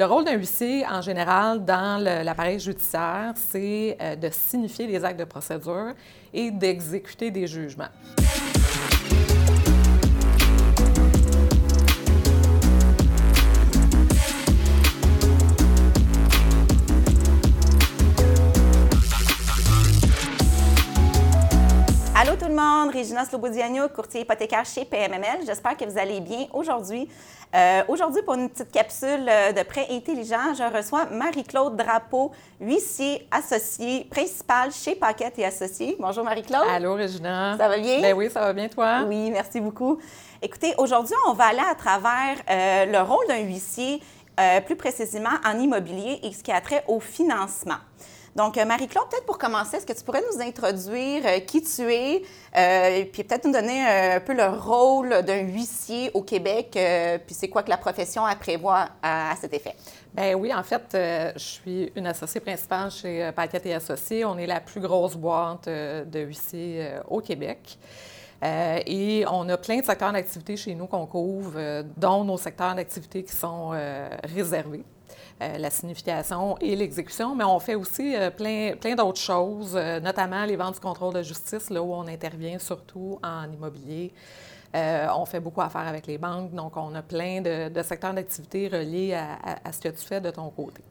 Le rôle d'un huissier, en général, dans l'appareil judiciaire, c'est euh, de signifier les actes de procédure et d'exécuter des jugements. Monde, Régina Slobodiano, courtier hypothécaire chez PMML. J'espère que vous allez bien aujourd'hui. Euh, aujourd'hui, pour une petite capsule euh, de prêt intelligent, je reçois Marie-Claude Drapeau, huissier associé principal chez Paquette et Associés. Bonjour Marie-Claude. Allô Régina. Ça va bien? Ben oui, ça va bien toi? Oui, merci beaucoup. Écoutez, aujourd'hui, on va aller à travers euh, le rôle d'un huissier, plus précisément en immobilier et ce qui a trait au financement. Donc, euh, Marie-Claude, peut-être pour commencer, est-ce que tu pourrais nous introduire euh, qui tu es, euh, puis peut-être nous donner un peu le rôle d'un huissier au Québec, puis c'est quoi que la profession prévoit à, cet effet? Bien oui, en fait, je suis une associée principale chez Paquette et Associés. On est la plus grosse boîte de huissiers au Québec. et on a plein de secteurs d'activité chez nous qu'on couvre, dont nos secteurs d'activité qui sont réservés. Euh, la signification et l'exécution, mais on fait aussi euh, plein, plein d'autres choses, euh, notamment les ventes du contrôle de justice, là où on intervient surtout en immobilier. on fait beaucoup affaire avec les banques, donc on a plein de, secteurs d'activité reliés à, ce que tu fais de ton côté.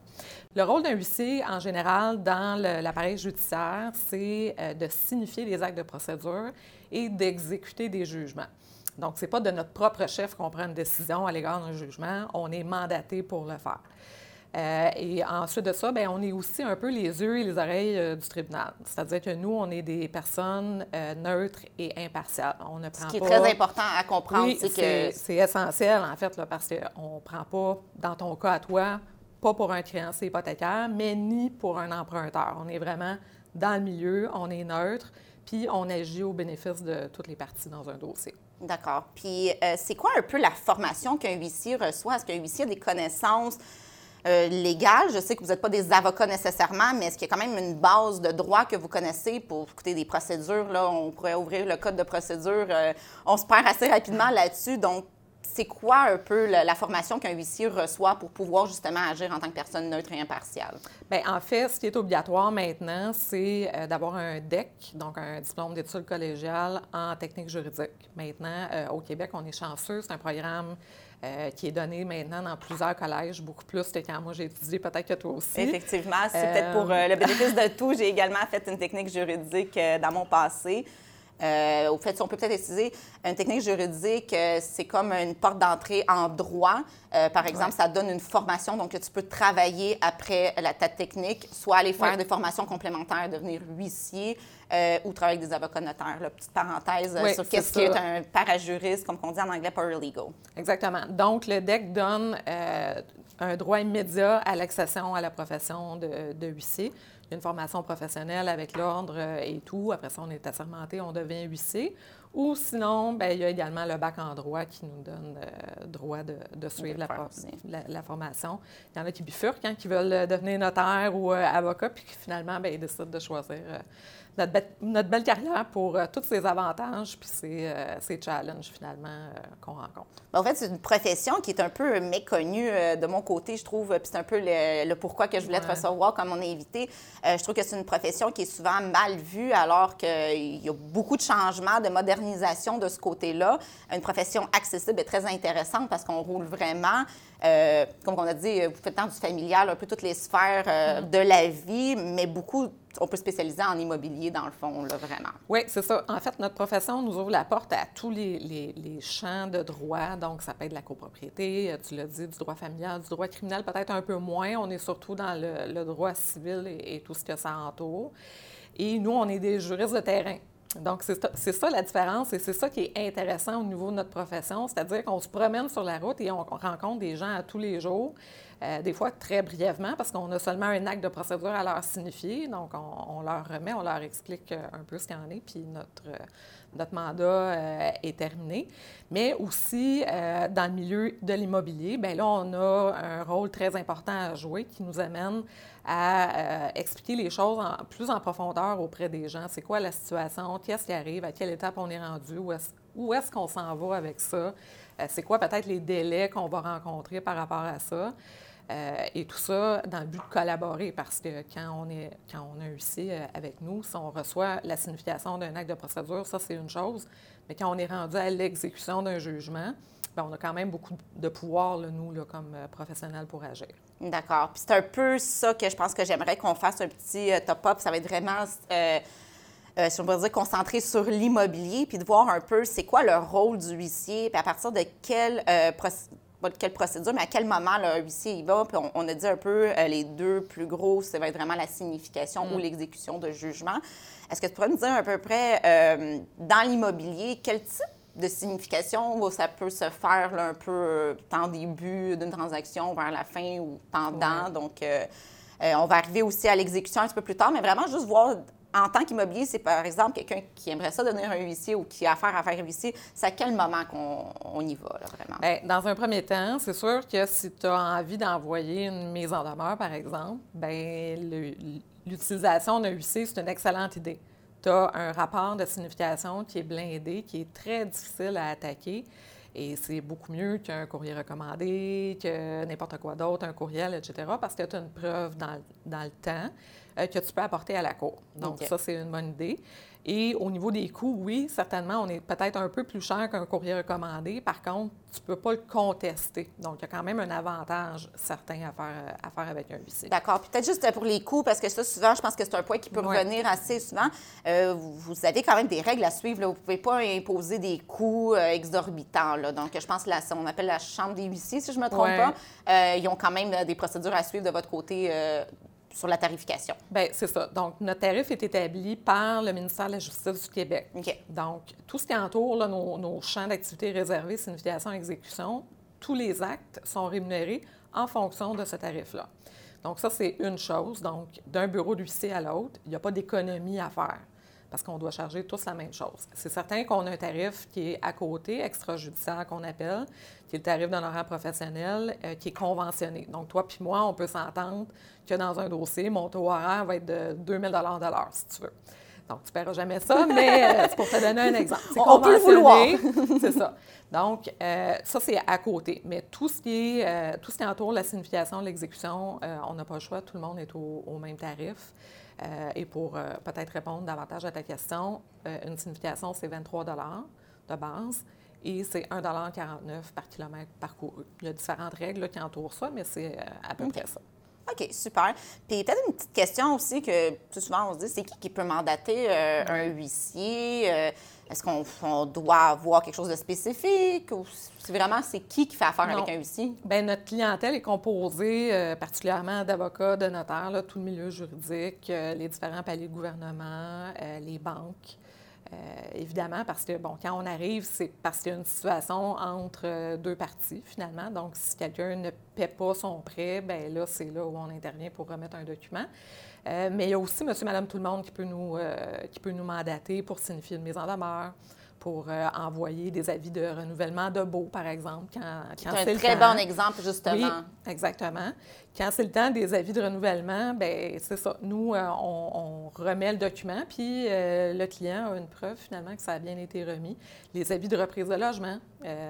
Le rôle d'un huissier, en général, dans l'appareil judiciaire, c'est de signifier les actes de procédure et d'exécuter des jugements. Donc, ce n'est pas de notre propre chef qu'on prend une décision à l'égard d'un jugement, on est mandaté pour le faire. Euh, et ensuite de ça, bien, on est aussi un peu les yeux et les oreilles euh, du tribunal. C'est-à-dire que nous, on est des personnes euh, neutres et impartiales. On ne prend Ce qui est très important à comprendre, c'est que... C'est essentiel, en fait, là, parce qu'on ne prend pas, dans ton cas à toi, pas pour un créancier hypothécaire, mais ni pour un emprunteur. On est vraiment dans le milieu, on est neutre, puis on agit au bénéfice de toutes les parties dans un dossier. D'accord. Puis c'est quoi un peu la formation qu'un huissier reçoit? Est-ce qu'un huissier a des connaissances euh, légal. Je sais que vous n'êtes pas des avocats nécessairement, mais est-ce qu'il y a quand même une base de droit que vous connaissez pour écouter des procédures? Là, on pourrait ouvrir le code de procédure. Euh, on se perd assez rapidement là-dessus. Donc, c'est quoi un peu la, formation qu'un huissier reçoit pour pouvoir justement agir en tant que personne neutre et impartiale? Bien, en fait, ce qui est obligatoire maintenant, c'est euh, d'avoir un DEC, donc un diplôme d'études collégiales en technique juridique. Maintenant, au Québec, on est chanceux, c'est un programme euh, qui est donné maintenant dans plusieurs collèges, beaucoup plus que quand moi j'ai étudié, peut-être que toi aussi. Effectivement, c'est peut-être pour euh, le bénéfice de tout. J'ai également fait une technique juridique euh, dans mon passé. Au fait, si on peut peut-être utiliser une technique juridique, c'est comme une porte d'entrée en droit. par exemple, ça donne une formation, donc tu peux travailler après la, ta technique, soit aller faire des formations complémentaires, devenir huissier, euh, ou travailler avec des avocats notaires. petite parenthèse euh, sur qu'est-ce qui est un parajuriste, comme on dit en anglais, paralegal. Exactement. Donc, le DEC donne euh, un droit immédiat à l'accession à la profession de, de huissier. Une formation professionnelle avec l'ordre et tout. Après ça, on est assermenté, on devient huissier. Ou sinon, bien, il y a également le bac en droit qui nous donne le droit de, suivre la, la, formation. Il y en a qui bifurquent, hein, qui veulent devenir notaire ou avocat, puis qui finalement, bien, ils décident de choisir notre, belle carrière pour euh, tous ces avantages puis ces, euh, challenges finalement euh, qu'on rencontre. En fait, c'est une profession qui est un peu méconnue de mon côté, je trouve. Puis c'est un peu le, pourquoi que je voulais te recevoir comme mon invité. je trouve que c'est une profession qui est souvent mal vue alors qu'il y a beaucoup de changements, de modernisation de ce côté-là. Une profession accessible et très intéressante parce qu'on roule vraiment. Comme on a dit, vous faites tant du familial, un peu toutes les sphères mm-hmm. de la vie, mais beaucoup on peut spécialiser en immobilier, dans le fond, là, vraiment. Oui, c'est ça. En fait, notre profession nous ouvre la porte à tous les, champs de droit. Donc, ça peut être de la copropriété, euh, tu l'as dit, du droit familial, du droit criminel, peut-être un peu moins. On est surtout dans le, droit civil et, tout ce que ça entoure. Et nous, on est des juristes de terrain. Donc, c'est ça la différence et c'est ça qui est intéressant au niveau de notre profession, c'est-à-dire qu'on se promène sur la route et on rencontre des gens à tous les jours euh, des fois très brièvement, parce qu'on a seulement un acte de procédure à leur signifier. Donc, on, leur remet, on leur explique euh, un peu ce qu'il en est, puis notre, euh, mandat est terminé. Mais aussi, dans le milieu de l'immobilier, bien là, on a un rôle très important à jouer qui nous amène à expliquer les choses plus en profondeur auprès des gens. C'est quoi la situation? Qu'est-ce qui arrive? À quelle étape on est rendu? Où est-ce, qu'on s'en va avec ça? c'est quoi peut-être les délais qu'on va rencontrer par rapport à ça? Euh, et tout ça dans le but de collaborer parce que quand on, est, quand on a un euh, avec nous, si on reçoit la signification d'un acte de procédure, ça c'est une chose. Mais quand on est rendu à l'exécution d'un jugement, bien, on a quand même beaucoup de pouvoir, nous, comme euh, professionnels, pour agir. D'accord. Puis c'est un peu ça que je pense que j'aimerais qu'on fasse un petit top-up. Ça va être vraiment, si on peut dire, concentré sur l'immobilier, puis de voir un peu c'est quoi le rôle du huissier, puis à partir de quel pas de quelle procédure, mais à quel moment le huissier y va. Puis on, a dit un peu euh, les deux plus gros, ça va être vraiment la signification ou mm. l'exécution de jugement. Est-ce que tu pourrais nous dire à peu près, euh, dans l'immobilier, quel type de signification ça peut se faire un peu euh, tant début d'une transaction vers la fin ou pendant? Donc, on va arriver aussi à l'exécution un petit peu plus tard, mais vraiment juste voir en tant qu'immobilier, c'est par exemple quelqu'un qui aimerait ça devenir un huissier ou qui a affaire à faire un huissier, c'est à quel moment qu'on y va, là, vraiment? Bien, dans un premier temps, c'est sûr que si tu as envie d'envoyer une mise en demeure, par exemple, bien, l'utilisation d'un huissier, c'est une excellente idée. Tu as un rapport de signification qui est blindé, qui est très difficile à attaquer. Et c'est beaucoup mieux qu'un courrier recommandé, que n'importe quoi d'autre, un courriel, etc., parce que tu as une preuve dans, dans le temps. Euh, que tu peux apporter à la cour. Donc, ça, c'est une bonne idée. Et au niveau des coûts, oui, certainement, on est peut-être un peu plus cher qu'un courrier recommandé. Par contre, tu ne peux pas le contester. Donc, il y a quand même un avantage certain à faire, à faire avec un huissier. D'accord. Peut-être juste pour les coûts, parce que ça, souvent, je pense que c'est un point qui peut revenir assez souvent. Euh, vous avez quand même des règles à suivre. Vous ne pouvez pas imposer des coûts euh, exorbitants. Donc, je pense que on appelle la chambre des huissiers, si je ne me trompe pas. ils ont quand même des procédures à suivre de votre côté sur la tarification. Bien, c'est ça. Donc, notre tarif est établi par le ministère de la Justice du Québec. Donc, tout ce qui entoure là, nos, champs d'activité réservés, signification, exécution, tous les actes sont rémunérés en fonction de ce tarif-là. Donc, ça, c'est une chose. Donc, d'un bureau d'huissier à l'autre, il n'y a pas d'économie à faire parce qu'on doit charger tous la même chose. C'est certain qu'on a un tarif qui est à côté, extrajudiciaire qu'on appelle, qui est le tarif d'honoraire professionnel, euh, qui est conventionné. Donc, toi puis moi, on peut s'entendre que dans un dossier, mon taux horaire va être de 2000 de l'heure, si tu veux. Donc, tu ne paieras jamais ça, mais euh, c'est pour te donner un exemple. C'est on peut le vouloir. c'est ça. Donc, euh, ça, c'est à côté. Mais tout ce qui est, tout ce qui entoure la signification, l'exécution, on n'a pas le choix. Tout le monde est au, au même tarif. Euh, et pour euh, peut-être répondre davantage à ta question, euh, une signification, c'est 23 de base et c'est 1,49 par kilomètre parcouru. Il y a différentes règles qui entourent ça, mais c'est à peu près ça. OK, super. Puis peut-être une petite question aussi que tout souvent on se dit, c'est qui qui peut mandater un huissier? Est-ce qu'on doit avoir quelque chose de spécifique ou c'est vraiment c'est qui qui fait affaire avec un huissier? Bien, notre clientèle est composée euh, particulièrement d'avocats, de notaires, tout le milieu juridique, euh, les différents paliers de gouvernement, euh, les banques. Évidemment, parce que, bon, quand on arrive, c'est parce qu'il y a une situation entre deux parties, finalement. Donc, si quelqu'un ne paie pas son prêt, bien là, c'est là où on intervient pour remettre un document. Euh, mais il y a aussi monsieur, madame, tout le monde qui peut nous, euh, qui peut nous mandater pour signifier une mise en demeure, pour euh, envoyer des avis de renouvellement de baux, par exemple. Quand, quand c'est un très bon exemple, justement. Oui, exactement. Quand c'est le temps des avis de renouvellement, bien, c'est ça. Nous, on, remet le document, puis le client a une preuve, finalement, que ça a bien été remis. Les avis de reprise de logement,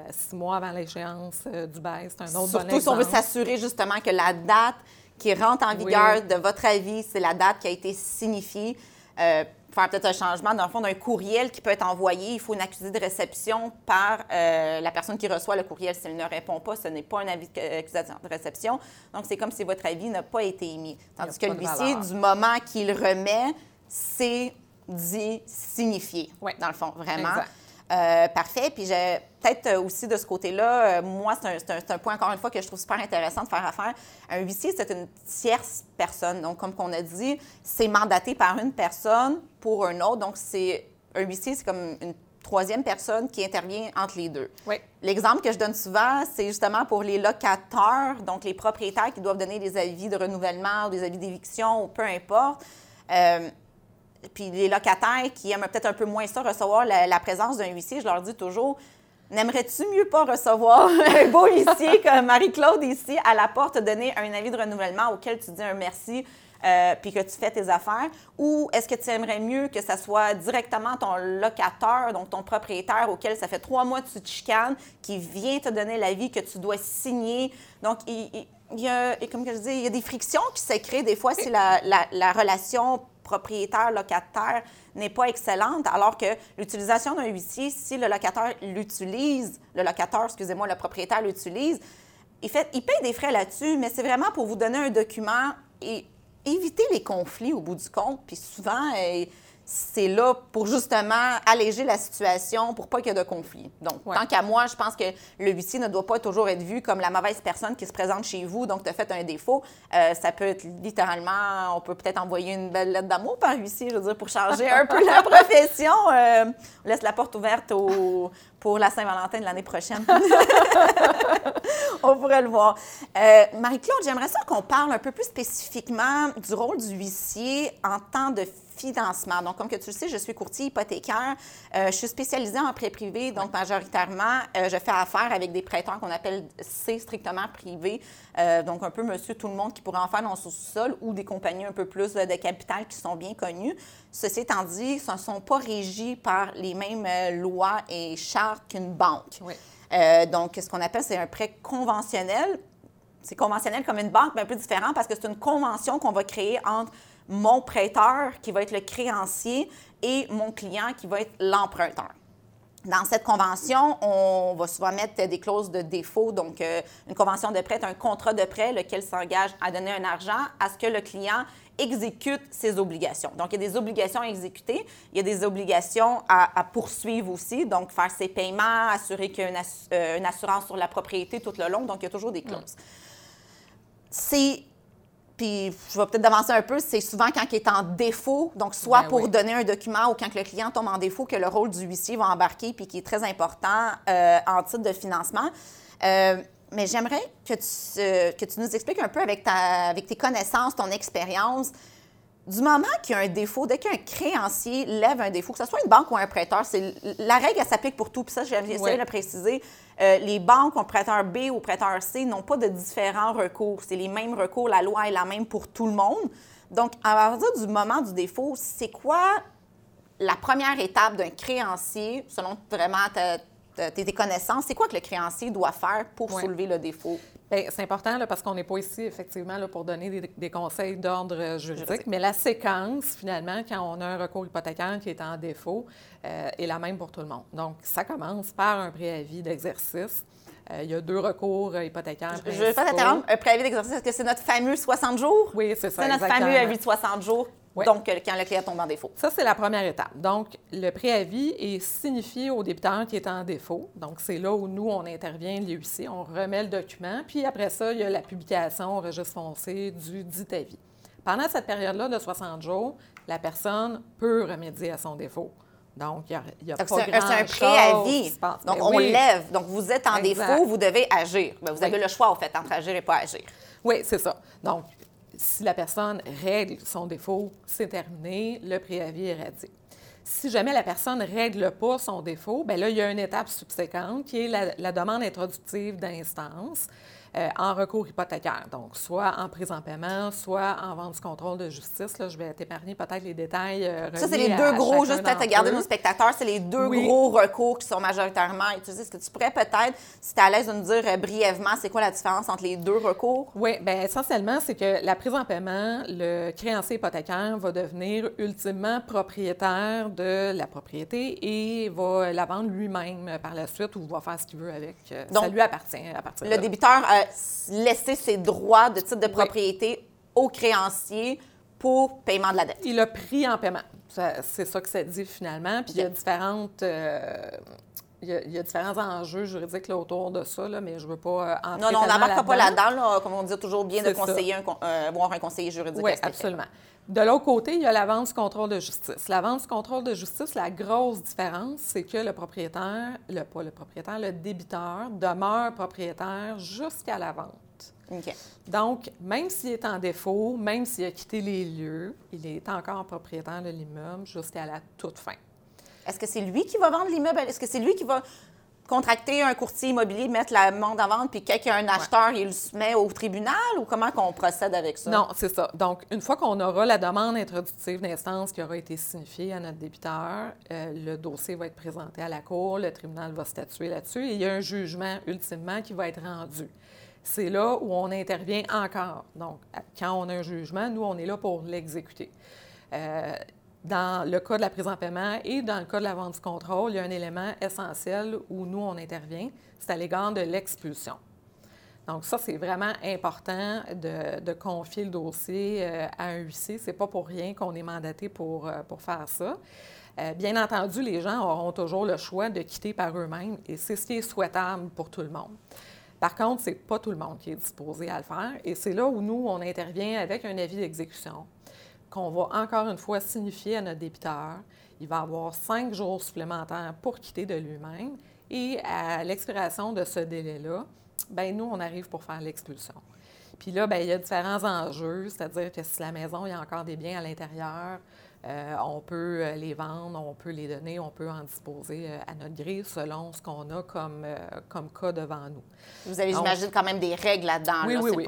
six mois avant l'échéance du bail, c'est un autre Surtout bon exemple. si on veut s'assurer, justement, que la date qui rentre en vigueur, de votre avis, c'est la date qui a été signifiée. Euh, faire peut-être un changement, dans le fond, d'un courriel qui peut être envoyé. Il faut une accusé de réception par euh, la personne qui reçoit le courriel. Si elle ne répond pas, ce n'est pas un avis d'accusation de réception. Donc, c'est comme si votre avis n'a pas été émis. Tandis que l'huissier, du moment qu'il remet, c'est dit signifié, oui. dans le fond, vraiment. Euh, parfait. Puis j'ai peut-être euh, aussi de ce côté-là, euh, moi, c'est un, un, point, encore une fois, que je trouve super intéressant de faire affaire. Un huissier, c'est une tierce personne. Donc, comme on a dit, c'est mandaté par une personne pour un autre. Donc, c'est un huissier, c'est comme une troisième personne qui intervient entre les deux. Oui. L'exemple que je donne souvent, c'est justement pour les locataires, donc les propriétaires qui doivent donner des avis de renouvellement ou des avis d'éviction ou peu importe puis les locataires qui aiment peut-être un peu moins ça, recevoir la, présence d'un huissier, je leur dis toujours N'aimerais-tu mieux pas recevoir un beau huissier comme Marie-Claude ici à la porte, donner un avis de renouvellement auquel tu dis un merci, euh, puis que tu fais tes affaires? Ou est-ce que tu aimerais mieux que ça soit directement ton locataire, donc ton propriétaire, auquel ça fait trois mois que tu te chicanes, qui vient te donner l'avis que tu dois signer? Donc, il il y a, comme je dis, il y a des frictions qui se créent des fois si la, la, la relation propriétaire-locataire n'est pas excellente, alors que l'utilisation d'un huissier, si le locataire l'utilise, le locataire, excusez-moi, le propriétaire l'utilise, il, fait, il paye des frais là-dessus, mais c'est vraiment pour vous donner un document et éviter les conflits au bout du compte. Puis souvent, euh, c'est là pour justement alléger la situation pour pas qu'il y ait de conflit. Donc, tant qu'à moi, je pense que le huissier ne doit pas toujours être vu comme la mauvaise personne qui se présente chez vous, donc tu as fait un défaut. Euh, ça peut être littéralement, on peut peut-être envoyer une belle lettre d'amour par huissier, je veux dire, pour changer un peu la profession. Euh, on laisse la porte ouverte pour la Saint-Valentin de l'année prochaine. on pourrait le voir. Euh, Marie-Claude, j'aimerais ça qu'on parle un peu plus spécifiquement du rôle du huissier en temps de financement. Donc, comme que tu le sais, je suis courtier hypothécaire. Euh, je suis spécialisée en prêt privé, donc majoritairement, euh, je fais affaire avec des prêteurs qu'on appelle C strictement privés. Euh, donc, un peu monsieur tout le monde qui pourrait en faire dans son sous-sol ou des compagnies un peu plus de capital qui sont bien connues. Ceci étant dit, ce ne sont pas régis par les mêmes lois et chartes qu'une banque. donc, ce qu'on appelle, c'est un prêt conventionnel c'est conventionnel comme une banque, mais un peu différent parce que c'est une convention qu'on va créer entre mon prêteur qui va être le créancier et mon client qui va être l'emprunteur. Dans cette convention, on va souvent mettre des clauses de défaut. Donc, euh, une convention de prêt est un contrat de prêt lequel s'engage à donner un argent à ce que le client exécute ses obligations. Donc, il y a des obligations à exécuter, il y a des obligations à, poursuivre aussi, donc faire ses paiements, assurer qu'il y a euh, une, assurance sur la propriété tout le long. Donc, il y a toujours des clauses. C'est puis je vais peut-être avancer un peu, c'est souvent quand il est en défaut, donc soit ben pour donner un document ou quand le client tombe en défaut, que le rôle du huissier va embarquer, puis qui est très important euh, en titre de financement. Euh, mais j'aimerais que tu, que tu nous expliques un peu avec, ta, avec tes connaissances, ton expérience, du moment qu'il y a un défaut, dès qu'un créancier lève un défaut, que ce soit une banque ou un prêteur, c'est la règle, elle s'applique pour tout. Puis ça, j'ai essayé de le préciser. Euh, les banques ont prêteur B ou prêteur C n'ont pas de différents recours. C'est les mêmes recours. La loi est la même pour tout le monde. Donc, à partir du moment du défaut, c'est quoi la première étape d'un créancier, selon vraiment tes connaissances? C'est quoi que le créancier doit faire pour soulever le défaut? Ben, c'est important là, parce qu'on n'est pas ici effectivement là, pour donner des, conseils d'ordre juridique, mais la séquence, finalement, quand on a un recours hypothécaire qui est en défaut, euh, est la même pour tout le monde. Donc, ça commence par un préavis d'exercice. Euh, il y a deux recours hypothécaires. Je ne vais pas t'interrompre. Un préavis d'exercice, est-ce que c'est notre fameux 60 jours? Oui, c'est ça. C'est notre fameux avis de 60 jours donc, quand le client tombe en défaut. Ça, c'est la première étape. Donc, le préavis est signifié au débiteur qui est en défaut. Donc, c'est là où nous, on intervient, l'UIC, on remet le document. Puis après ça, il y a la publication au registre foncier du dit avis. Pendant cette période-là de 60 jours, la personne peut remédier à son défaut. Donc, il n'y a, pas grand-chose. C'est un préavis. Donc, ben on lève. Donc, vous êtes en défaut, vous devez agir. Ben, vous avez le choix, en fait, entre agir et pas agir. Oui, c'est ça. Donc, si la personne règle son défaut, c'est terminé, le préavis est radié. Si jamais la personne ne règle pas son défaut, bien là, il y a une étape subséquente qui est la, la demande introductive d'instance. Euh, en recours hypothécaire. Donc, soit en prise en paiement, soit en vente du contrôle de justice. Là, je vais t'épargner peut-être les détails. Euh, ça, c'est les deux gros, juste peut-être garder nos spectateurs, c'est les deux gros recours qui sont majoritairement utilisés. Est-ce que tu pourrais peut-être, si tu es à l'aise de nous dire euh, brièvement, c'est quoi la différence entre les deux recours? Oui, bien, essentiellement, c'est que la prise en paiement, le créancier hypothécaire va devenir ultimement propriétaire de la propriété et va la vendre lui-même par la suite ou va faire ce qu'il veut avec. Donc, ça lui appartient à partir Le débiteur laisser ses droits de titre de propriété au créancier pour paiement de la dette. Il a pris en paiement. C'est ça que ça dit finalement. Puis il y a différentes. Euh, il, y a, différents enjeux juridiques autour de ça, là, mais je ne veux pas euh, entrer Non, non, on n'embarque pas là-dedans. comme on dit toujours, bien de conseiller un, euh, voir un conseiller juridique. Oui, absolument. De l'autre côté, il y a la vente du contrôle de justice. La vente du contrôle de justice, la grosse différence, c'est que le propriétaire, le, pas le propriétaire, le débiteur demeure propriétaire jusqu'à la vente. Donc, même s'il est en défaut, même s'il a quitté les lieux, il est encore propriétaire de l'immeuble jusqu'à la toute fin. Est-ce que c'est lui qui va vendre l'immeuble? Est-ce que c'est lui qui va contracter un courtier immobilier, mettre la monde en vente, puis quelqu'un un acheteur, il le met au tribunal ou comment qu'on procède avec ça? Non, c'est ça. Donc, une fois qu'on aura la demande introductive d'instance qui aura été signifiée à notre débiteur, euh, le dossier va être présenté à la Cour, le tribunal va statuer là-dessus et il y a un jugement ultimement qui va être rendu. c'est là où on intervient encore. Donc, quand on a un jugement, nous, on est là pour l'exécuter. Euh, dans le cas de la prise en paiement et dans le cas de la vente du contrôle, il y a un élément essentiel où nous, on intervient, c'est à l'égard de l'expulsion. Donc, ça, c'est vraiment important de, confier le dossier euh, à un huissier. Ce n'est pas pour rien qu'on est mandaté pour, euh, pour faire ça. Euh, bien entendu, les gens auront toujours le choix de quitter par eux-mêmes et c'est ce qui est souhaitable pour tout le monde. Par contre, ce n'est pas tout le monde qui est disposé à le faire et c'est là où nous, on intervient avec un avis d'exécution qu'on va encore une fois signifier à notre débiteur. Il va avoir cinq jours supplémentaires pour quitter de lui-même et à l'expiration de ce délai-là, ben nous, on arrive pour faire l'expulsion. Puis là, bien, il y a différents enjeux, c'est-à-dire que si la maison, il y a encore des biens à l'intérieur, euh, on peut euh, les vendre, on peut les donner, on peut en disposer euh, à notre gré selon ce qu'on a comme, comme cas devant nous. Vous avez, j'imagine, quand même des règles là-dedans. Oui, oui, oui.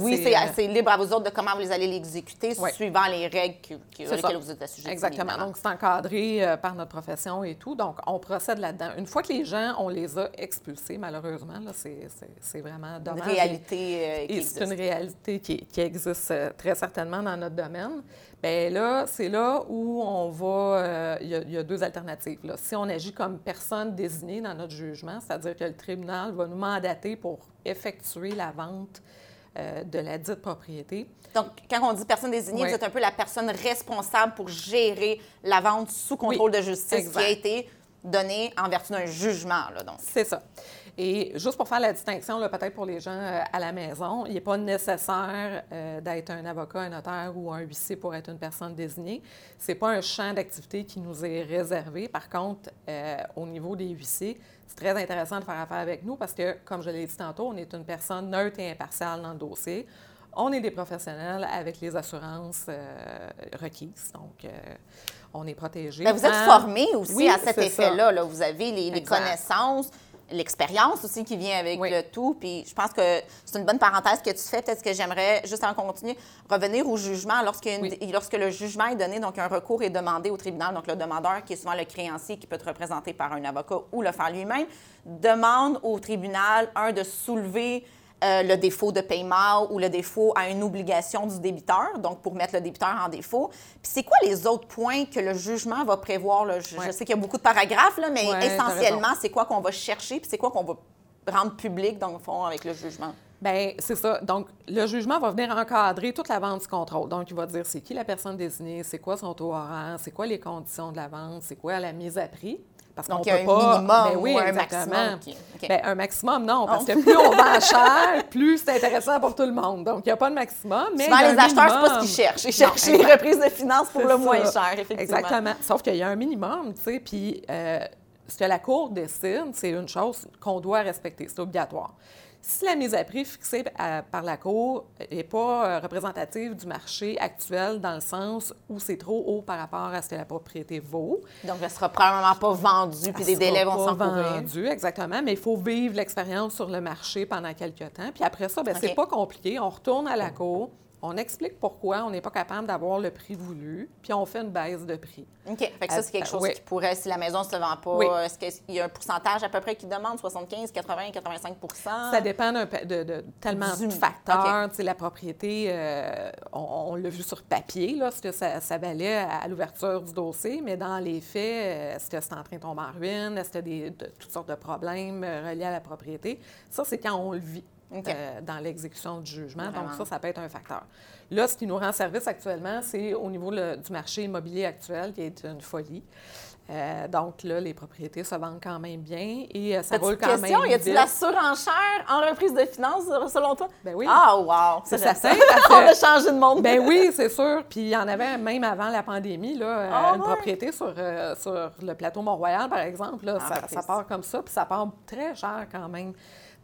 oui, c'est libre à vous autres de comment vous allez l'exécuter suivant les règles qui, auxquelles vous êtes assujettis. Exactement. Donc, c'est encadré par notre profession et tout. Donc, on procède là-dedans. Une fois que les gens, on les a expulsés, malheureusement, c'est, vraiment dommage. Une réalité et, C'est une réalité qui, qui existe très certainement dans notre domaine. Bien là, c'est là où on va. Euh, il, y a, deux alternatives. Si on agit comme personne désignée dans notre jugement, c'est-à-dire que le tribunal va nous mandater pour effectuer la vente euh, de la dite propriété. Donc, quand on dit personne désignée, vous êtes un peu la personne responsable pour gérer la vente sous contrôle de justice qui a été donnée en vertu d'un jugement. C'est ça. Et juste pour faire la distinction, peut-être pour les gens euh, à la maison, il n'est pas nécessaire euh, d'être un avocat, un notaire ou un huissier pour être une personne désignée. Ce n'est pas un champ d'activité qui nous est réservé. Par contre, euh, au niveau des huissiers, c'est très intéressant de faire affaire avec nous parce que, comme je l'ai dit tantôt, on est une personne neutre et impartiale dans le dossier. On est des professionnels avec les assurances requises. Donc, on est protégé. Mais vous êtes formé aussi à cet effet-là. Là. Vous avez les, les connaissances l'expérience aussi qui vient avec le tout. Puis je pense que c'est une bonne parenthèse que tu fais. Peut-être que j'aimerais, juste en continuer, revenir au jugement. Lorsque, lorsque le jugement est donné, donc un recours est demandé au tribunal, donc le demandeur, qui est souvent le créancier qui peut être représenté par un avocat ou le faire lui-même, demande au tribunal, un, de soulever euh, le défaut de paiement ou le défaut à une obligation du débiteur, donc pour mettre le débiteur en défaut. Puis c'est quoi les autres points que le jugement va prévoir? Je, sais qu'il y a beaucoup de paragraphes, là, mais essentiellement, c'est quoi qu'on va chercher, puis c'est quoi qu'on va rendre public, dans le fond, avec le jugement? Bien, c'est ça. Donc, le jugement va venir encadrer toute la vente du contrôle. Donc, il va dire c'est qui la personne désignée, c'est quoi son taux horaire, c'est quoi les conditions de la vente, c'est quoi la mise à prix. Parce qu'on peut un pas. Minimum ben oui, ou un maximum. Ben, un maximum, non, parce que plus on vend cher, plus c'est intéressant pour tout le monde. Donc, il n'y a pas de maximum. Mais Souvent, les acheteurs, c'est pas ce qu'ils cherchent. Ils cherchent les reprises de finances pour le moins cher, effectivement. Exactement. Sauf qu'il y a un minimum, tu sais, puis euh, ce que la Cour décide, c'est une chose qu'on doit respecter. C'est obligatoire. Si la mise à prix fixée par la Cour n'est pas euh, représentative du marché actuel dans le sens où c'est trop haut par rapport à ce que la propriété vaut. Donc, elle ne sera probablement pas vendue, puis des délais vont s'en vendue, exactement, mais il faut vivre l'expérience sur le marché pendant quelques temps. Puis après ça, bien, c'est pas compliqué. On retourne à la Cour, on explique pourquoi on n'est pas capable d'avoir le prix voulu, puis on fait une baisse de prix. OK. Fait que ça, c'est quelque chose qui pourrait, si la maison ne se vend pas, est-ce qu'il y a un pourcentage à peu près qui demande 75, 80, 85% Ça dépend de, tellement de facteurs. sais, La propriété, euh, on, l'a vu sur papier, là, ce que ça, valait à, l'ouverture du dossier, mais dans les faits, euh, est-ce que c'est en train de tomber en ruine? Est-ce qu'il y a des, toutes sortes de problèmes euh, reliés à la propriété? Ça, c'est quand on le vit. Euh, dans l'exécution du jugement. Donc, ça, ça peut être un facteur. Là, ce qui nous rend service actuellement, c'est au niveau du marché immobilier actuel, qui est une folie. Euh, donc là, les propriétés se vendent quand même bien et euh, ça roule quand question, même Y a-t-il la surenchère en reprise de finances, selon toi? Ben oui. Ah, wow! C'est ça. On a changé de monde. Ben oui, c'est sûr. Puis il y en avait même avant la pandémie, là, ah, une propriété sur, sur le plateau Mont-Royal, par exemple. Là, ah, ça, ça, part comme ça, puis ça part très cher quand même.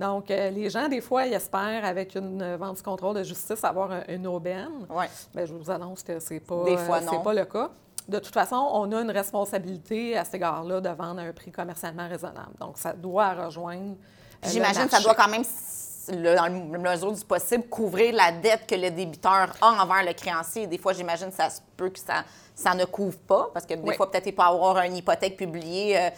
Donc, euh, les gens, des fois, ils espèrent, avec une vente du contrôle de justice, avoir une aubaine. Oui. Bien, je vous annonce que ce n'est pas, euh, pas le cas. De toute façon, on a une responsabilité à cet égard-là de vendre à un prix commercialement raisonnable. Donc, ça doit rejoindre. Euh, J'imagine que ça doit quand même, dans le mesure du possible, couvrir la dette que le débiteur a envers le créancier. Des fois, j'imagine que ça se peut que ça, ça ne couvre pas, parce que des fois, peut-être, il peut avoir une hypothèque publiée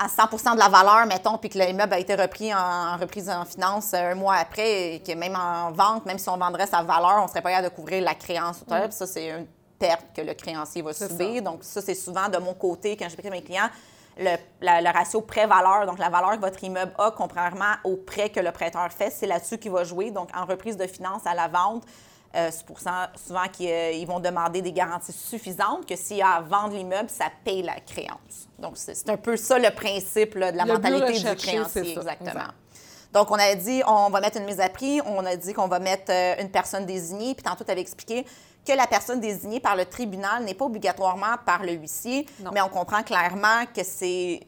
à 100 de la valeur, mettons, puis que l'immeuble a été repris en, reprise en finance un mois après, et que même en vente, même si on vendrait sa valeur, on ne serait pas capable de couvrir la créance totale. Ça, c'est une perte que le créancier va subir. Donc, ça, c'est souvent de mon côté, quand je à mes clients, le, le ratio prêt-valeur, donc la valeur que votre immeuble a, contrairement au prêt que le prêteur fait, c'est là-dessus qu'il va jouer. Donc, en reprise de finance à la vente, euh, c'est pour ça souvent qu'ils euh, vont demander des garanties suffisantes que s'il y a à vendre l'immeuble, ça paye la créance. Donc, c'est un peu ça le principe de la mentalité du créancier. exactement. Donc, on a dit, on va mettre une mise à prix, on a dit qu'on va mettre euh, une personne désignée, puis tantôt, tu avais expliqué que la personne désignée par le tribunal n'est pas obligatoirement par le huissier, mais on comprend clairement que c'est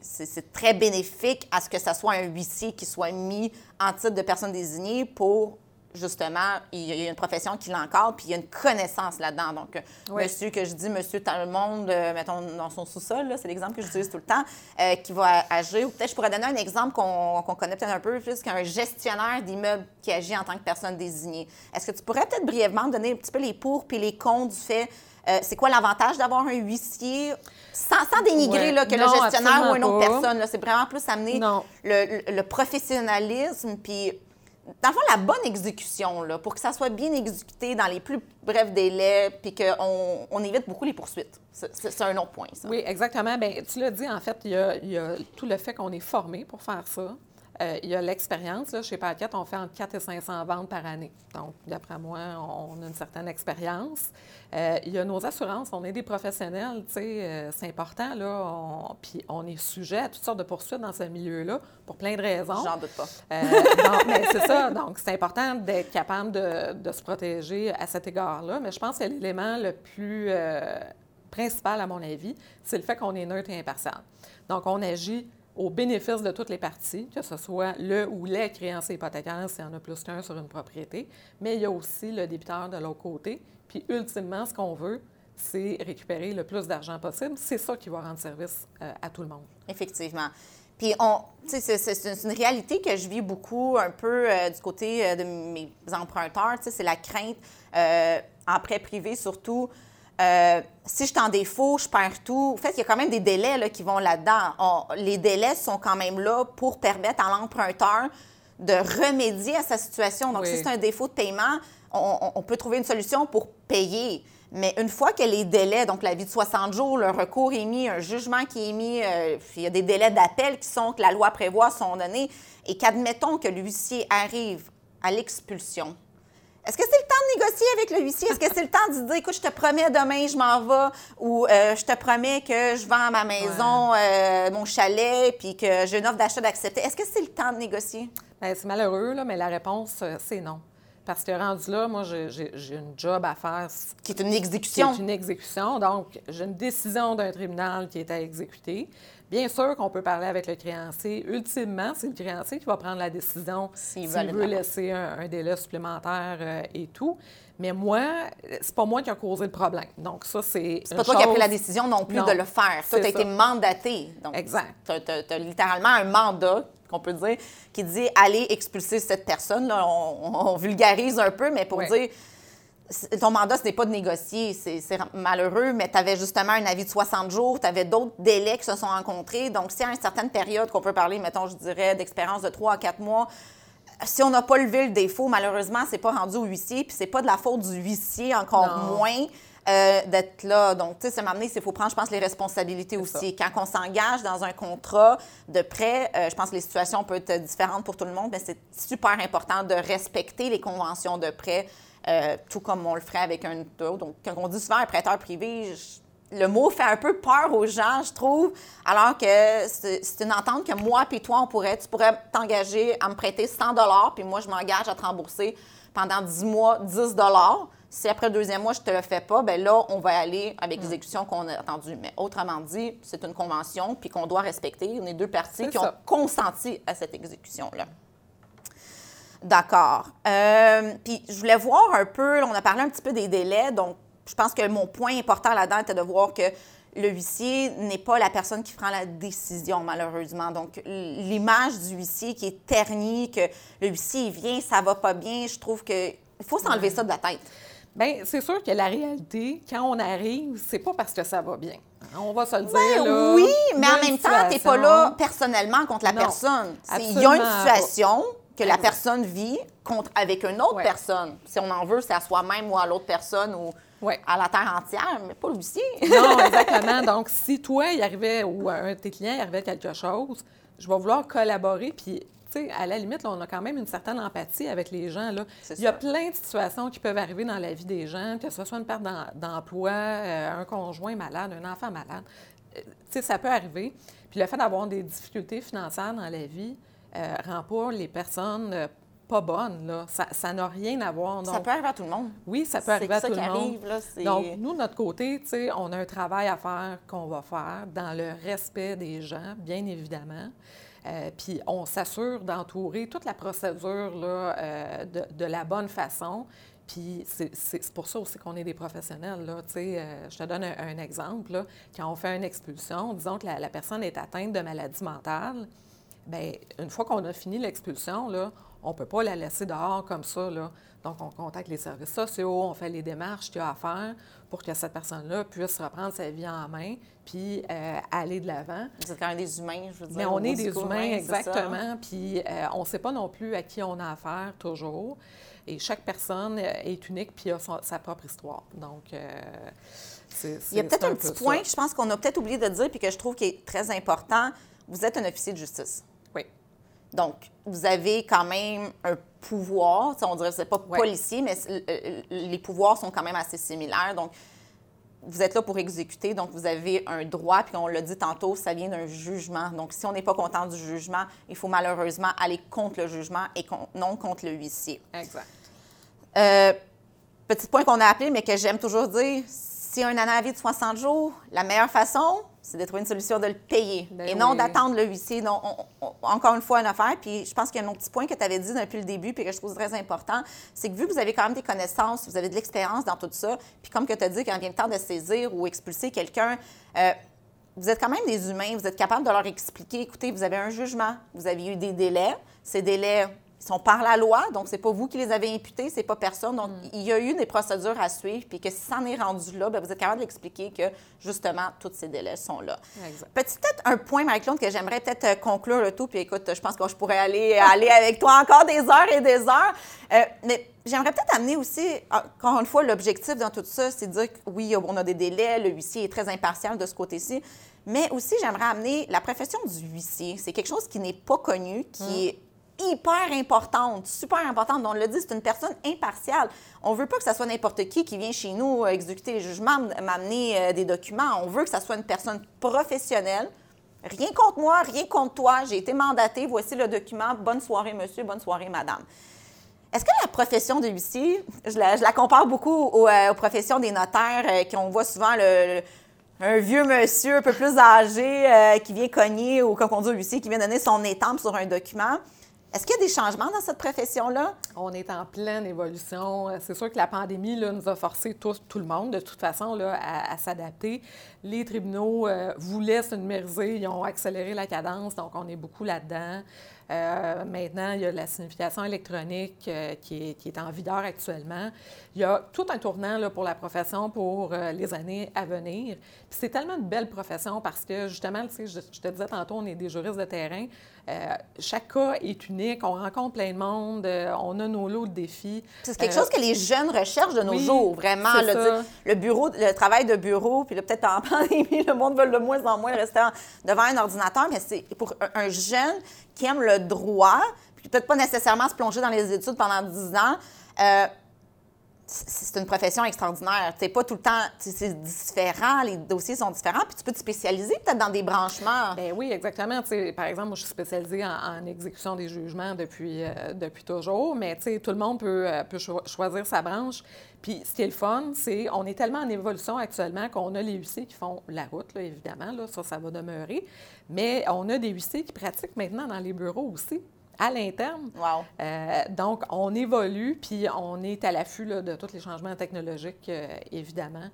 très bénéfique à ce que ce soit un huissier qui soit mis en titre de personne désignée pour justement, il y a une profession qui l'encadre, puis il y a une connaissance là-dedans. Donc, monsieur, que je dis, monsieur le monde, euh, mettons, dans son sous-sol, c'est l'exemple que j'utilise tout le temps, euh, qui va agir. Ou peut-être je pourrais donner un exemple qu'on connaît peut-être un peu plus, qu'un gestionnaire d'immeuble qui agit en tant que personne désignée. Est-ce que tu pourrais peut-être brièvement donner un petit peu les pour puis les contre du fait, euh, c'est quoi l'avantage d'avoir un huissier sans, sans dénigrer là, que le gestionnaire ou une autre personne. C'est vraiment plus amener le, le, professionnalisme, puis dans le fond, la bonne exécution, là, pour que ça soit bien exécuté dans les plus brefs délais, puis qu'on on évite beaucoup les poursuites. C'est un autre point. Oui, exactement. Bien, tu l'as dit, en fait, il y, il y a tout le fait qu'on est formé pour faire ça. Euh, il y a l'expérience. Chez Paquette, on fait entre 4 et 500 ventes par année. Donc, d'après moi, on a une certaine expérience. Euh, il y a nos assurances. On est des professionnels, tu sais, euh, c'est important, là. puis on est sujet à toutes sortes de poursuites dans ce milieu-là pour plein de raisons. J'en doute pas. mais c'est ça. Donc, c'est important d'être capable de, de, se protéger à cet égard-là. Mais je pense que l'élément le plus principal, à mon avis, c'est le fait qu'on est neutre et impartial. Donc, on agit au bénéfice de toutes les parties, que ce soit le ou les créanciers hypothécaires s'il y en a plus qu'un sur une propriété, mais il y a aussi le débiteur de l'autre côté. Puis ultimement, ce qu'on veut, c'est récupérer le plus d'argent possible. C'est ça qui va rendre service euh, à tout le monde. Effectivement. Puis, c'est une réalité que je vis beaucoup un peu euh, du côté euh, de mes emprunteurs. C'est la crainte en prêt privé, surtout euh, si je suis en défaut, je perds tout. En fait, il y a quand même des délais qui vont là-dedans. les délais sont quand même là pour permettre à l'emprunteur de remédier à sa situation. Donc, si c'est un défaut de paiement, on, peut trouver une solution pour payer. Mais une fois que les délais, donc la vie de 60 jours, le recours est mis, un jugement qui est mis, euh, il y a des délais d'appel qui sont, que la loi prévoit, sont donnés, et qu'admettons que l'huissier arrive à l'expulsion, est-ce que c'est le temps de négocier avec le huissier? Est-ce que c'est le temps de dire, écoute, je te promets demain, je m'en vais, ou euh, je te promets que je vends ma maison, euh, mon chalet, puis que j'ai une offre d'achat d'accepter? Est-ce que c'est le temps de négocier? Bien, c'est malheureux, là, mais la réponse, euh, c'est non. Parce que rendu là, moi, j'ai une job à faire. Qui est une exécution. Qui est une exécution. Donc, j'ai une décision d'un tribunal qui est à exécuter. Bien sûr qu'on peut parler avec le créancier. Ultimement, c'est le créancier qui va prendre la décision s'il veut laisser un, délai supplémentaire euh, et tout. Mais moi, c'est pas moi qui a causé le problème. Donc, ça, c'est. C'est pas toi qui as pris la décision non plus de le faire. Toi, tu as été mandaté. Donc, exact. Tu as, littéralement un mandat, qu'on peut dire, qui dit allez expulser cette personne. Là, on, vulgarise un peu, mais pour dire ton mandat, ce n'est pas de négocier, c'est malheureux, mais tu avais justement un avis de 60 jours, tu avais d'autres délais qui se sont rencontrés. Donc, si à une certaine période qu'on peut parler, mettons, je dirais, d'expérience de 3 à 4 mois, si on n'a pas levé le défaut, malheureusement, c'est pas rendu au huissier, puis c'est pas de la faute du huissier, encore moins. Euh, d'être là. Donc, tu sais, ça m'a amené, il faut prendre, je pense, les responsabilités aussi. Quand on s'engage dans un contrat de prêt, euh, je pense que les situations peuvent être différentes pour tout le monde, mais c'est super important de respecter les conventions de prêt euh, tout comme on le ferait avec un autre. Donc, quand on dit souvent un prêteur privé, le mot fait un peu peur aux gens, je trouve, alors que c'est une entente que moi puis toi, on pourrait, tu pourrais t'engager à me prêter 100 puis moi, je m'engage à te rembourser pendant 10 mois 10 si après le deuxième mois, je ne te le fais pas, bien là, on va aller avec l'exécution qu'on a attendue. Mais autrement dit, c'est une convention puis qu'on doit respecter. On est deux parties qui ont consenti à cette exécution-là. D'accord. Euh, puis je voulais voir un peu, on a parlé un petit peu des délais, donc je pense que mon point important là-dedans était de voir que le huissier n'est pas la personne qui prend la décision, malheureusement. Donc, l'image du huissier qui est ternie, que le huissier vient, ça va pas bien, je trouve qu'il faut s'enlever ça de la tête. Bien, c'est sûr que la réalité, quand on arrive, c'est pas parce que ça va bien. On va se le dire. Ben là, oui, il mais en même temps, tu n'es pas là personnellement contre la Non, personne. Il y a une situation que la personne vit contre, avec une autre Ouais. personne. Si on en veut, c'est à soi-même ou à l'autre personne ou Ouais. à la terre entière, mais pas l'huissier. Non, exactement. Donc, si toi, il arrivait, ou un de tes clients, il arrivait quelque chose, je vais vouloir collaborer. Puis, tu sais, à la limite, là, on a quand même une certaine empathie avec les gens. Là. Il y a ça. plein de situations qui peuvent arriver dans la vie des gens, que ce soit une perte d'em- d'emploi, euh, un conjoint malade, un enfant malade. Euh, tu sais, ça peut arriver. Puis, le fait d'avoir des difficultés financières dans la vie euh, rend pas les personnes euh, pas bonnes. Là. Ça ça n'a rien à voir. Ça Donc, peut arriver à tout le monde. oui, ça peut arriver à ça tout le monde. arrive, là, c'est- Donc, nous, de notre côté, on a un travail à faire qu'on va faire dans le respect des gens, bien évidemment. Euh, puis on s'assure d'entourer toute la procédure là, euh, de, de la bonne façon. Puis c'est- pour ça aussi qu'on est des professionnels. Là. Tu sais, euh, je te donne un, un exemple. là. Quand on fait une expulsion, disons que la, la personne est atteinte de maladie mentale, bien, une fois qu'on a fini l'expulsion, là, on ne peut pas la laisser dehors comme ça. Là. Donc, on contacte les services sociaux, on fait les démarches qu'il y a à faire pour que cette personne-là puisse reprendre sa vie en main puis euh, aller de l'avant. Vous êtes quand même des humains, je veux dire. Mais on est des humains, exactement. Puis euh, on ne sait pas non plus à qui on a affaire toujours. Et chaque personne euh, est unique puis a son- sa propre histoire. Donc, euh, c'est Il y a peut-être un peu petit ça. point que je pense qu'on a peut-être oublié de dire puis que je trouve qui est très important. Vous êtes un officier de justice. Donc, vous avez quand même un pouvoir. On dirait que c'est pas Ouais. policier, mais c'est- euh, les pouvoirs sont quand même assez similaires. Donc, vous êtes là pour exécuter, donc vous avez un droit, puis on l'a dit tantôt, ça vient d'un jugement. Donc, si on n'est pas content du jugement, il faut malheureusement aller contre le jugement et con- non contre le huissier. Exact. Euh, petit point qu'on a appelé, mais que j'aime toujours dire, si un avis de 60 jours, la meilleure façon, c'est de trouver une solution de le payer Ben et non oui. d'attendre le huissier. On- on- encore une fois, une affaire. Puis je pense qu'il y a un autre petit point que tu avais dit depuis le début puis que je trouve très important, c'est que vu que vous avez quand même des connaissances, vous avez de l'expérience dans tout ça, puis comme que tu as dit, quand vient le temps de saisir ou expulser quelqu'un, euh, vous êtes quand même des humains, vous êtes capable de leur expliquer, écoutez, vous avez un jugement, vous avez eu des délais, ces délais sont par la loi, donc c'est pas vous qui les avez imputés, c'est pas personne. Donc, il y a eu des procédures à suivre, puis que si ça en est rendu là, bien, vous êtes capable l'expliquer que, justement, tous ces délais sont là. Petit peut-être un point, Marie-Claude, que j'aimerais peut-être euh, conclure le tout, puis écoute, je pense que je pourrais aller, aller avec toi encore des heures et des heures. Euh, mais j'aimerais peut-être amener aussi, encore une fois, l'objectif dans tout ça, c'est de dire que oui, on a des délais, le huissier est très impartial de ce côté-ci, mais aussi j'aimerais amener la profession du huissier. C'est quelque chose qui n'est pas connu, qui est hyper importante, super importante. On l'a dit, c'est une personne impartiale. On veut pas que ça soit n'importe qui qui vient chez nous euh, exécuter les jugements, m'amener euh, des documents. On veut que ça soit une personne professionnelle. Rien contre moi, rien contre toi. J'ai été mandatée. Voici le document. Bonne soirée, monsieur. Bonne soirée, madame. Est-ce que la profession de huissier, je la, compare beaucoup aux, euh, aux professions des notaires, qu'on voit souvent le, le- un vieux monsieur un peu plus âgé qui vient cogner ou comme on dit huissier, qui vient donner son étampe sur un document? Est-ce qu'il y a des changements dans cette profession-là? On est en pleine évolution. C'est sûr que la pandémie nous a forcé tous, tout le monde, de toute façon, à s'adapter. Les tribunaux euh, voulaient se numériser, ils ont accéléré la cadence, donc on est beaucoup là-dedans. Euh, maintenant, il y a la signification électronique euh, qui, est, qui est en vigueur actuellement. Il y a tout un tournant là, pour la profession pour euh, les années à venir. Puis c'est tellement une belle profession parce que, justement, tu sais, je, je te disais tantôt, on est des juristes de terrain. Chaque cas est unique, on rencontre plein de monde, on a nos lots de défis. C'est quelque chose que les jeunes recherchent de nos oui, jours, vraiment. là, le bureau, le travail de bureau, puis là, peut-être en pandémie, le monde veut de moins en moins rester en- devant un ordinateur, mais c'est pour un, un jeune qui aime le droit, puis peut-être pas nécessairement se plonger dans les études pendant 10 ans. euh, c'est une profession extraordinaire. C'est pas tout le temps, c'est différent, les dossiers sont différents, puis tu peux te spécialiser peut-être dans des branchements. Ben oui, exactement. Tu sais, par exemple, je suis spécialisée en, exécution des jugements depuis, euh, depuis toujours, mais tout le monde peut, euh, peut cho- choisir sa branche. Puis ce qui est le fun, c'est on est tellement en évolution actuellement qu'on a les huissiers qui font la route, évidemment, là, ça, ça va demeurer, mais on a des huissiers qui pratiquent maintenant dans les bureaux aussi. À l'interne. donc, on évolue, puis on est à l'affût de tous les changements technologiques, évidemment.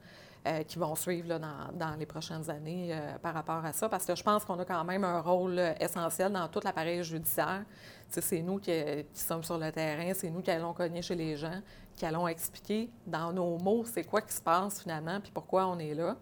qui vont suivre dans, les prochaines années par rapport à ça, parce que je pense qu'on a quand même un rôle essentiel dans tout l'appareil judiciaire. C'est nous qui, qui, sommes sur le terrain, c'est nous qui allons cogner chez les gens, qui allons expliquer dans nos mots c'est quoi qui se passe finalement, puis pourquoi on est là.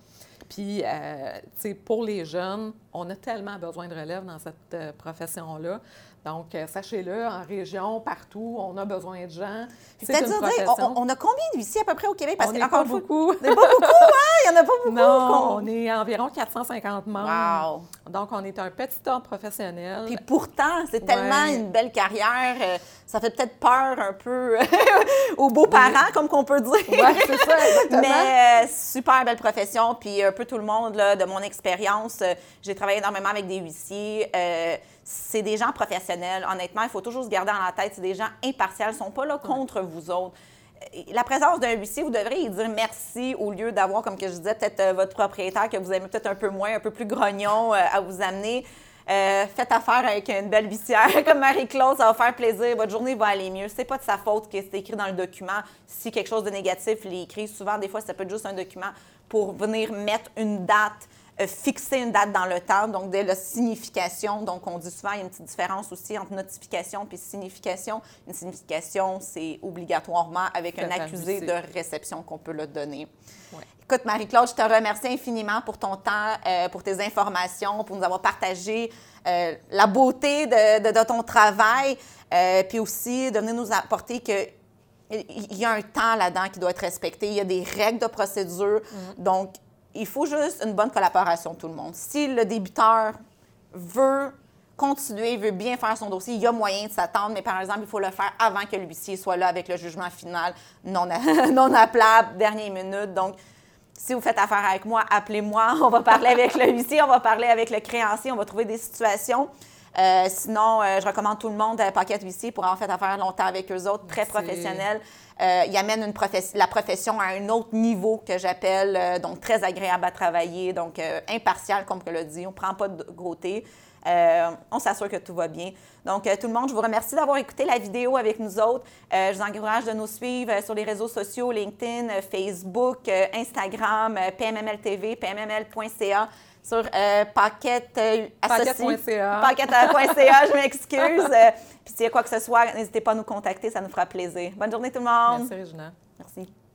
Puis, euh, pour les jeunes, on a tellement besoin de relève dans cette euh, profession-là. Donc, euh, sachez-le, en région, partout, on a besoin de gens. C'est-à-dire, on, on, a combien d'huissiers à peu près au Québec? Parce on n'est pas beaucoup. Pas beaucoup, hein? Il n'y en a pas beaucoup. Non, on est environ 450 membres. Wow. Donc, on est un petit ordre professionnel. Puis pourtant, c'est tellement une belle carrière. Euh, ça fait peut-être peur un peu aux beaux-parents, comme qu'on peut dire. Oui, c'est ça, exactement. Mais euh, super belle profession. Puis un peu tout le monde, là, de mon expérience, j'ai travaillé énormément avec des huissiers c'est des gens professionnels. Honnêtement, il faut toujours se garder dans la tête, c'est des gens impartials, ils ne sont pas là contre vous autres. La présence d'un huissier, vous devriez dire merci au lieu d'avoir, comme que je disais, peut-être euh, votre propriétaire que vous aimez peut-être un peu moins, un peu plus grognon euh, à vous amener. Euh, faites affaire avec une belle huissière comme Marie-Claude, ça va faire plaisir. Votre journée va aller mieux. C'est pas de sa faute que c'est écrit dans le document. Si quelque chose de négatif, il est écrit. Souvent, des fois, ça peut être juste un document pour venir mettre une date fixer une date dans le temps, donc dès la signification. Donc, on dit souvent, il y a une petite différence aussi entre notification et signification. Une signification, c'est obligatoirement avec un accusé de réception qu'on peut le donner. Écoute, Marie-Claude, je te remercie infiniment pour ton temps, euh, pour tes informations, pour nous avoir partagé euh, la beauté de, ton travail, puis aussi de venir nous apporter que il y a un temps là-dedans qui doit être respecté. Il y a des règles de procédure. Mm-hmm. Donc, il faut juste une bonne collaboration tout le monde. Si le débiteur veut continuer, veut bien faire son dossier, il y a moyen de s'attendre, mais par exemple, il faut le faire avant que l'huissier soit là avec le jugement final non, non appelable, dernière minute. Donc, si vous faites affaire avec moi, appelez-moi. On va parler avec le huissier, on va parler avec le créancier, on va trouver des situations. Euh, sinon, euh, je recommande tout le monde à Paquet Huissier pour en fait affaire longtemps avec eux autres, très professionnels. Euh, il amène une la profession à un autre niveau que j'appelle, donc très agréable à travailler, donc impartial, comme je le dit. On ne prend pas de gros thé. on s'assure que tout va bien. Donc, tout le monde, je vous remercie d'avoir écouté la vidéo avec nous autres. je vous encourage de nous suivre sur les réseaux sociaux, LinkedIn, Facebook, Instagram, PMML TV, pmml.ca sur euh, Paquette euh, Paquette.ca. Paquette.ca, je m'excuse. Euh, puis s'il y a quoi que ce soit, n'hésitez pas à nous contacter, ça nous fera plaisir. Bonne journée tout le monde. Merci, Regina. Merci.